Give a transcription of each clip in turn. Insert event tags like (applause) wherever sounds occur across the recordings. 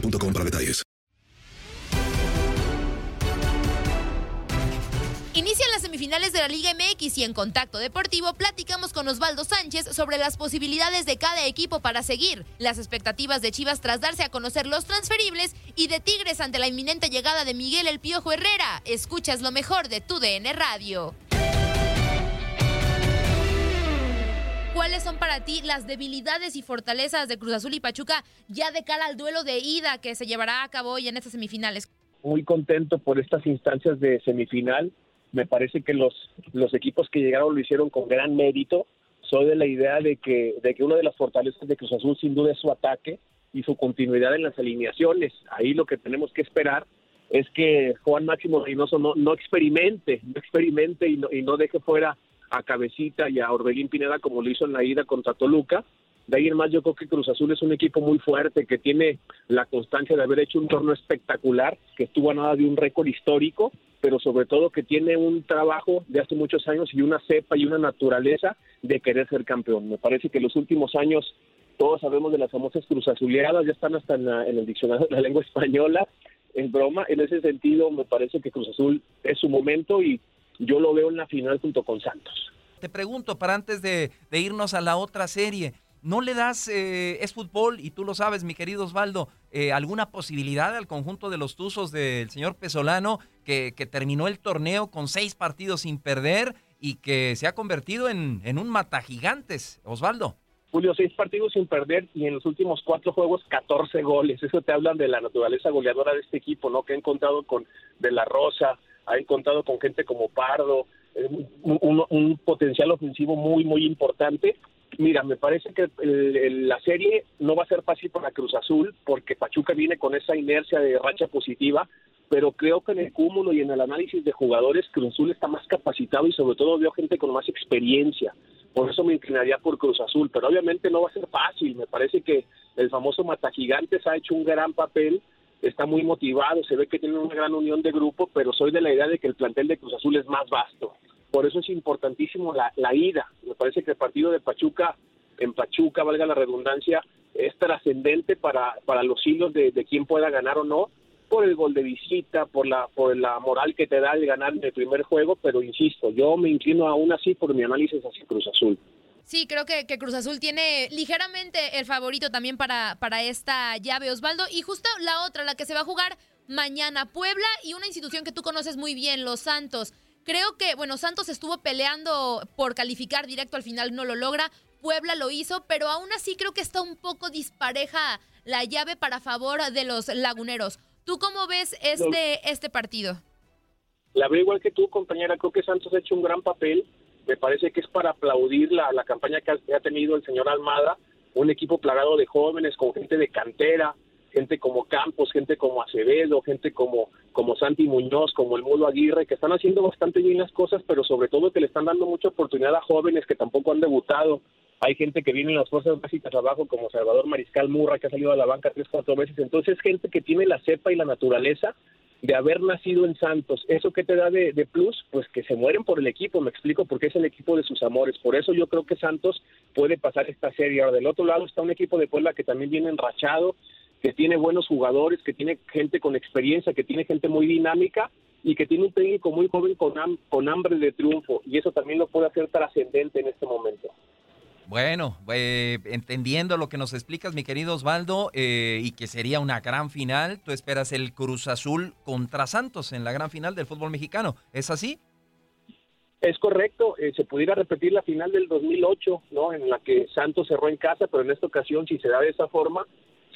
para detalles. Inician las semifinales de la Liga MX y en Contacto Deportivo platicamos con Osvaldo Sánchez sobre las posibilidades de cada equipo para seguir, las expectativas de Chivas tras darse a conocer los transferibles y de Tigres ante la inminente llegada de Miguel El Piojo Herrera. Escuchas lo mejor de tu DN Radio. ¿Cuáles son para ti las debilidades y fortalezas de Cruz Azul y Pachuca ya de cara al duelo de ida que se llevará a cabo hoy en estas semifinales? Muy contento por estas instancias de semifinal. Me parece que los, los equipos que llegaron lo hicieron con gran mérito. Soy de la idea de que, de que una de las fortalezas de Cruz Azul sin duda es su ataque y su continuidad en las alineaciones. Ahí lo que tenemos que esperar es que Juan Máximo Reynoso no, no experimente, no experimente y no, y no deje fuera a Cabecita y a Orbelín Pineda como lo hizo en la ida contra Toluca. De ahí en más yo creo que Cruz Azul es un equipo muy fuerte que tiene la constancia de haber hecho un torneo espectacular, que estuvo a nada de un récord histórico, pero sobre todo que tiene un trabajo de hace muchos años y una cepa y una naturaleza de querer ser campeón. Me parece que los últimos años todos sabemos de las famosas Cruz Azuleadas, ya están hasta en, la- en el diccionario de la lengua española. Es broma, en ese sentido me parece que Cruz Azul es su momento y yo lo veo en la final junto con Santos. Te pregunto, para antes de, de irnos a la otra serie, ¿no le das, eh, es fútbol, y tú lo sabes, mi querido Osvaldo, eh, alguna posibilidad al conjunto de los Tuzos del señor Pesolano, que, que terminó el torneo con seis partidos sin perder y que se ha convertido en, en un matagigantes, Osvaldo? Julio, seis partidos sin perder y en los últimos cuatro juegos 14 goles. Eso te hablan de la naturaleza goleadora de este equipo, ¿no? Que ha encontrado con De La Rosa, ha encontrado con gente como Pardo, eh, un, un- potencial ofensivo muy, muy importante. Mira, me parece que el- el- la serie no va a ser fácil para Cruz Azul porque Pachuca viene con esa inercia de racha positiva, pero creo que en el cúmulo y en el análisis de jugadores Cruz Azul está más capacitado y sobre todo veo gente con más experiencia. Por eso me inclinaría por Cruz Azul, pero obviamente no va a ser fácil. Me parece que el famoso Matagigantes ha hecho un gran papel, está muy motivado, se ve que tiene una gran unión de grupo, pero soy de la idea de que el plantel de Cruz Azul es más vasto. Por eso es importantísimo la, la ida. Me parece que el partido de Pachuca, en Pachuca, valga la redundancia, es trascendente para, para los hilos de, de quién pueda ganar o no, por el gol de visita, por la, por la moral que te da el ganar en el primer juego, pero insisto, yo me inclino aún así por mi análisis hacia Cruz Azul. Sí, creo que, que Cruz Azul tiene ligeramente el favorito también para, para esta llave, Osvaldo. Y justo la otra, la que se va a jugar mañana, Puebla y una institución que tú conoces muy bien, Los Santos. Creo que, bueno, Santos estuvo peleando por calificar directo, al final no lo logra. Puebla lo hizo, pero aún así creo que está un poco dispareja la llave para favor de los laguneros. ¿Tú cómo ves este, este partido? La veo igual que tú, compañera. Creo que Santos ha hecho un gran papel. Me parece que es para aplaudir la, campaña que ha, que ha tenido el señor Almada. Un equipo plagado de jóvenes, con gente de cantera, gente como Campos, gente como Acevedo, gente como, como Santi Muñoz, como el Mudo Aguirre, que están haciendo bastante bien las cosas, pero sobre todo que le están dando mucha oportunidad a jóvenes que tampoco han debutado. Hay gente que viene en las fuerzas básicas abajo, como Salvador Mariscal Murra, que ha salido a la banca tres, cuatro veces. Entonces, gente que tiene la cepa y la naturaleza de haber nacido en Santos. ¿Eso qué te da de, de, plus? Pues que se mueren por el equipo, me explico, porque es el equipo de sus amores. Por eso yo creo que Santos puede pasar esta serie. Ahora, del otro lado está un equipo de Puebla que también viene enrachado, que tiene buenos jugadores, que tiene gente con experiencia, que tiene gente muy dinámica y que tiene un técnico muy joven con, con hambre de triunfo. Y eso también lo puede hacer trascendente en este momento. Bueno, eh, entendiendo lo que nos explicas, mi querido Osvaldo, eh, y que sería una gran final, tú esperas el Cruz Azul contra Santos en la gran final del fútbol mexicano. ¿Es así? Es correcto, eh, se pudiera repetir la final del 2008, ¿no? En la que Santos cerró en casa, pero en esta ocasión, si se da de esa forma,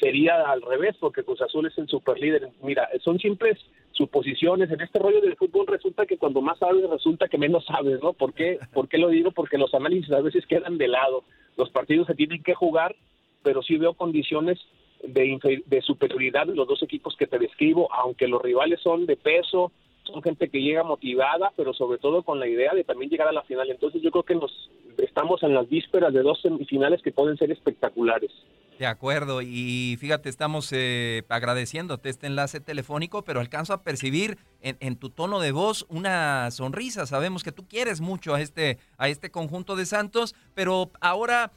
sería al revés, porque Cruz Azul es el superlíder. Mira, son simples suposiciones. En este rollo del fútbol resulta que cuando más sabes, resulta que menos sabes, ¿no? ¿Por qué, (laughs) ¿Por qué lo digo? Porque los análisis a veces quedan de lado. Los partidos se tienen que jugar, pero sí veo condiciones de, de superioridad de los dos equipos que te describo, aunque los rivales son de peso, son gente que llega motivada, pero sobre todo con la idea de también llegar a la final. Entonces yo creo que nos estamos en las vísperas de dos semifinales que pueden ser espectaculares. De acuerdo, y fíjate, estamos eh, agradeciéndote este enlace telefónico, pero alcanzo a percibir en, en, tu tono de voz una sonrisa. Sabemos que tú quieres mucho a este, a este conjunto de Santos, pero ahora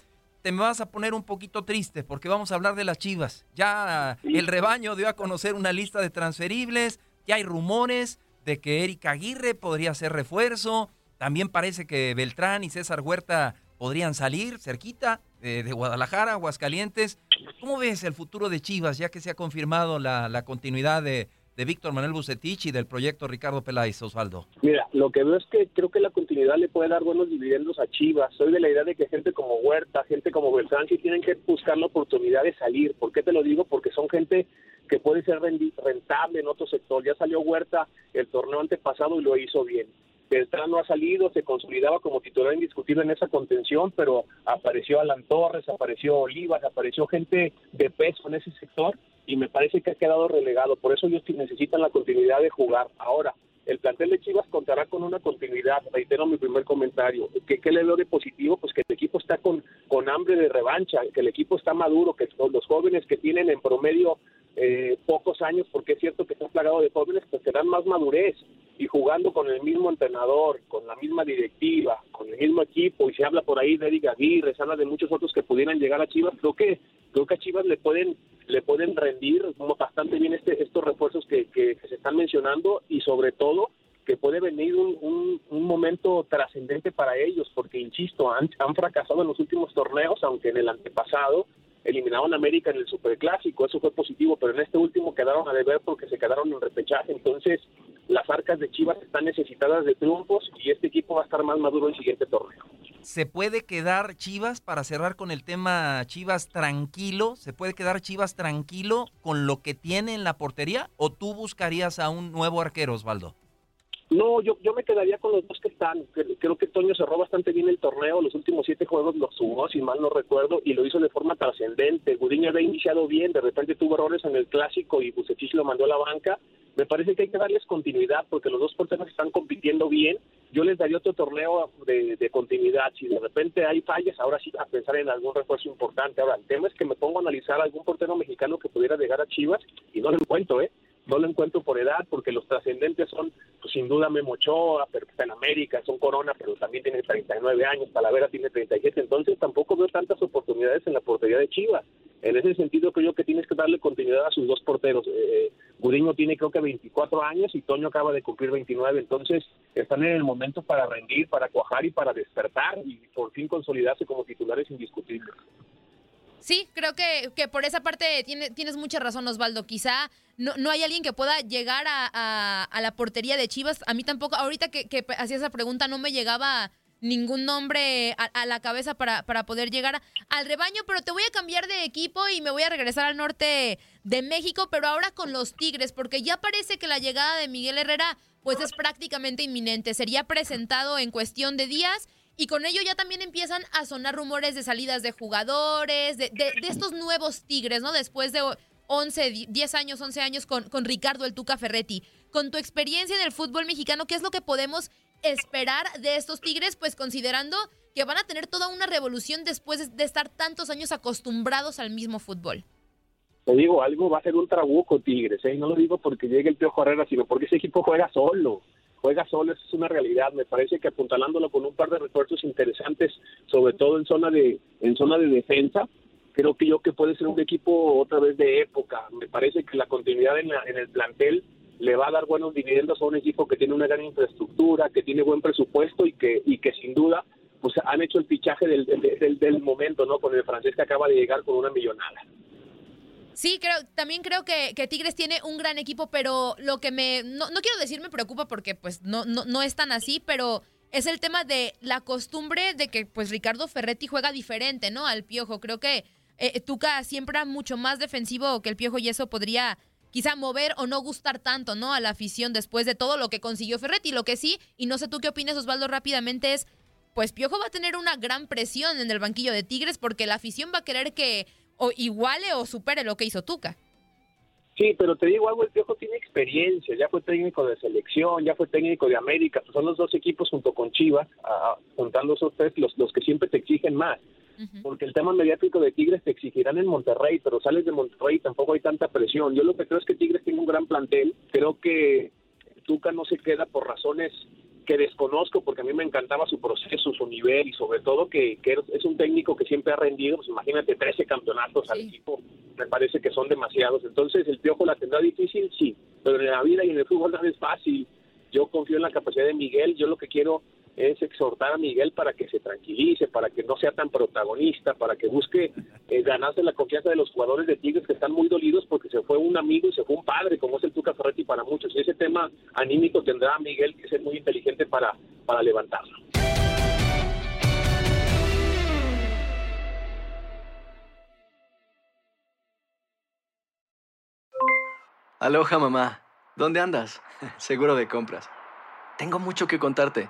te me vas a poner un poquito triste porque vamos a hablar de las Chivas. Ya el rebaño dio a conocer una lista de transferibles, ya hay rumores de que Erika Aguirre podría ser refuerzo, también parece que Beltrán y César Huerta podrían salir cerquita de, de, Guadalajara, Aguascalientes. ¿Cómo ves el futuro de Chivas, ya que se ha confirmado la, la continuidad de, de, Víctor Manuel Bucetich y del proyecto Ricardo Peláez, Osvaldo? Mira, lo que veo es que creo que la continuidad le puede dar buenos dividendos a Chivas. Soy de la idea de que gente como Huerta, gente como Beltrán, tienen que buscar la oportunidad de salir. ¿Por qué te lo digo? Porque son gente que puede ser rentable en otro sector. Ya salió Huerta el torneo antepasado y lo hizo bien. Beltrán no ha salido, se consolidaba como titular indiscutible en esa contención, pero apareció Alan Torres, apareció Olivas, apareció gente de peso en ese sector y me parece que ha quedado relegado. Por eso ellos necesitan la continuidad de jugar. Ahora, el plantel de Chivas contará con una continuidad, reitero mi primer comentario. ¿Qué, qué le veo de positivo? Pues que el equipo está con, con hambre de revancha, que el equipo está maduro, que los jóvenes que tienen en promedio eh, pocos años, porque es cierto que están plagados de jóvenes, pues que dan más madurez. Y jugando con el mismo entrenador, con la misma directiva, con el mismo equipo, y se habla por ahí de Eric Aguirre, se habla de muchos otros que pudieran llegar a Chivas, creo que creo que a Chivas le pueden le pueden rendir bastante bien este, estos refuerzos que, que, que se están mencionando y sobre todo que puede venir un, un, un momento trascendente para ellos, porque insisto, han, han fracasado en los últimos torneos, aunque en el antepasado eliminaron a América en el Superclásico, eso fue positivo, pero en este último quedaron a deber porque se quedaron en repechaje, entonces las arcas de Chivas están necesitadas de triunfos y este equipo va a estar más maduro en el siguiente torneo. ¿Se puede quedar Chivas, para cerrar con el tema Chivas tranquilo, se puede quedar Chivas tranquilo con lo que tiene en la portería o tú buscarías a un nuevo arquero, Osvaldo? No, yo, yo me quedaría con los dos que están. Creo que Toño cerró bastante bien el torneo. Los últimos siete juegos los jugó, si mal no recuerdo, y lo hizo de forma trascendente. Gudiño había iniciado bien, de repente tuvo errores en el clásico y Bucetich lo mandó a la banca. Me parece que hay que darles continuidad porque los dos porteros están compitiendo bien. Yo les daría otro torneo de, de continuidad. Si de repente hay fallas, ahora sí a pensar en algún refuerzo importante. Ahora, el tema es que me pongo a analizar algún portero mexicano que pudiera llegar a Chivas y no lo encuentro, ¿eh? no lo encuentro por edad, porque los trascendentes son, pues sin duda Memo Ochoa, pero está en América, son Corona, pero también tiene 39 años, Talavera tiene 37, entonces tampoco veo tantas oportunidades en la portería de Chivas. En ese sentido creo que tienes que darle continuidad a sus dos porteros. Eh, Gudiño tiene creo que 24 años y Toño acaba de cumplir 29, entonces están en el momento para rendir, para cuajar y para despertar y por fin consolidarse como titulares indiscutibles. Sí, creo que, que por esa parte tiene, tienes mucha razón, Osvaldo. Quizá no, no hay alguien que pueda llegar a, a, la portería de Chivas. A mí tampoco, ahorita que, hacía esa pregunta no me llegaba ningún nombre a, la cabeza para, para poder llegar al rebaño, pero te voy a cambiar de equipo y me voy a regresar al norte de México, pero ahora con los Tigres, porque ya parece que la llegada de Miguel Herrera pues es prácticamente inminente, sería presentado en cuestión de días y con ello ya también empiezan a sonar rumores de salidas de jugadores, de, de, estos nuevos Tigres, ¿no? Después de 11, 10 años, 11 años con, con Ricardo el Tuca Ferretti. Con tu experiencia en el fútbol mexicano, ¿qué es lo que podemos esperar de estos Tigres? Pues considerando que van a tener toda una revolución después de estar tantos años acostumbrados al mismo fútbol. Te digo, algo va a ser un trabuco Tigres, ¿eh? no lo digo porque llegue el Piojo Herrera, sino porque ese equipo juega solo juega solo, eso es una realidad. Me parece que apuntalándolo con un par de refuerzos interesantes, sobre todo en zona de en zona de defensa, creo que yo que puede ser un equipo otra vez de época. Me parece que la continuidad en, en el plantel le va a dar buenos dividendos a un equipo que tiene una gran infraestructura, que tiene buen presupuesto y que, y que sin duda pues han hecho el fichaje del, del, del momento, ¿no? Con el francés que acaba de llegar con una millonada. Sí, creo, también creo que, Tigres tiene un gran equipo, pero lo que me, no, no quiero decir me preocupa porque pues no, no, no es tan así, pero es el tema de la costumbre de que pues Ricardo Ferretti juega diferente, ¿no? Al Piojo. Creo que eh, Tuca siempre era mucho más defensivo que el Piojo y eso podría quizá mover o no gustar tanto, ¿no? A la afición después de todo lo que consiguió Ferretti. Lo que sí, y no sé tú qué opinas, Osvaldo, rápidamente es, pues Piojo va a tener una gran presión en el banquillo de Tigres porque la afición va a querer que o iguale o supere lo que hizo Tuca. Sí, pero te digo algo, el Piojo tiene experiencia, ya fue técnico de selección, ya fue técnico de América, son los dos equipos junto con Chivas, juntando esos tres, los, los que siempre te exigen más porque el tema mediático de Tigres te exigirán en Monterrey, pero sales de Monterrey tampoco hay tanta presión. Yo lo que creo es que Tigres tiene un gran plantel, creo que Tuca no se queda por razones que desconozco porque a mí me encantaba su proceso, su nivel y sobre todo que, es un técnico que siempre ha rendido, pues imagínate 13 campeonatos al equipo, me parece que son demasiados. Entonces, ¿el Piojo la tendrá difícil? Sí, pero en la vida y en el fútbol no es fácil. Yo confío en la capacidad de Miguel, yo lo que quiero es exhortar a Miguel para que se tranquilice, para que no sea tan protagonista, para que busque eh, ganarse la confianza de los jugadores de Tigres que están muy dolidos porque se fue un amigo y se fue un padre, como es el Tuca Ferretti para muchos. Y ese tema anímico tendrá a Miguel que ser muy inteligente para, para levantarlo. Aloha mamá, ¿dónde andas? (laughs) Seguro de compras. Tengo mucho que contarte.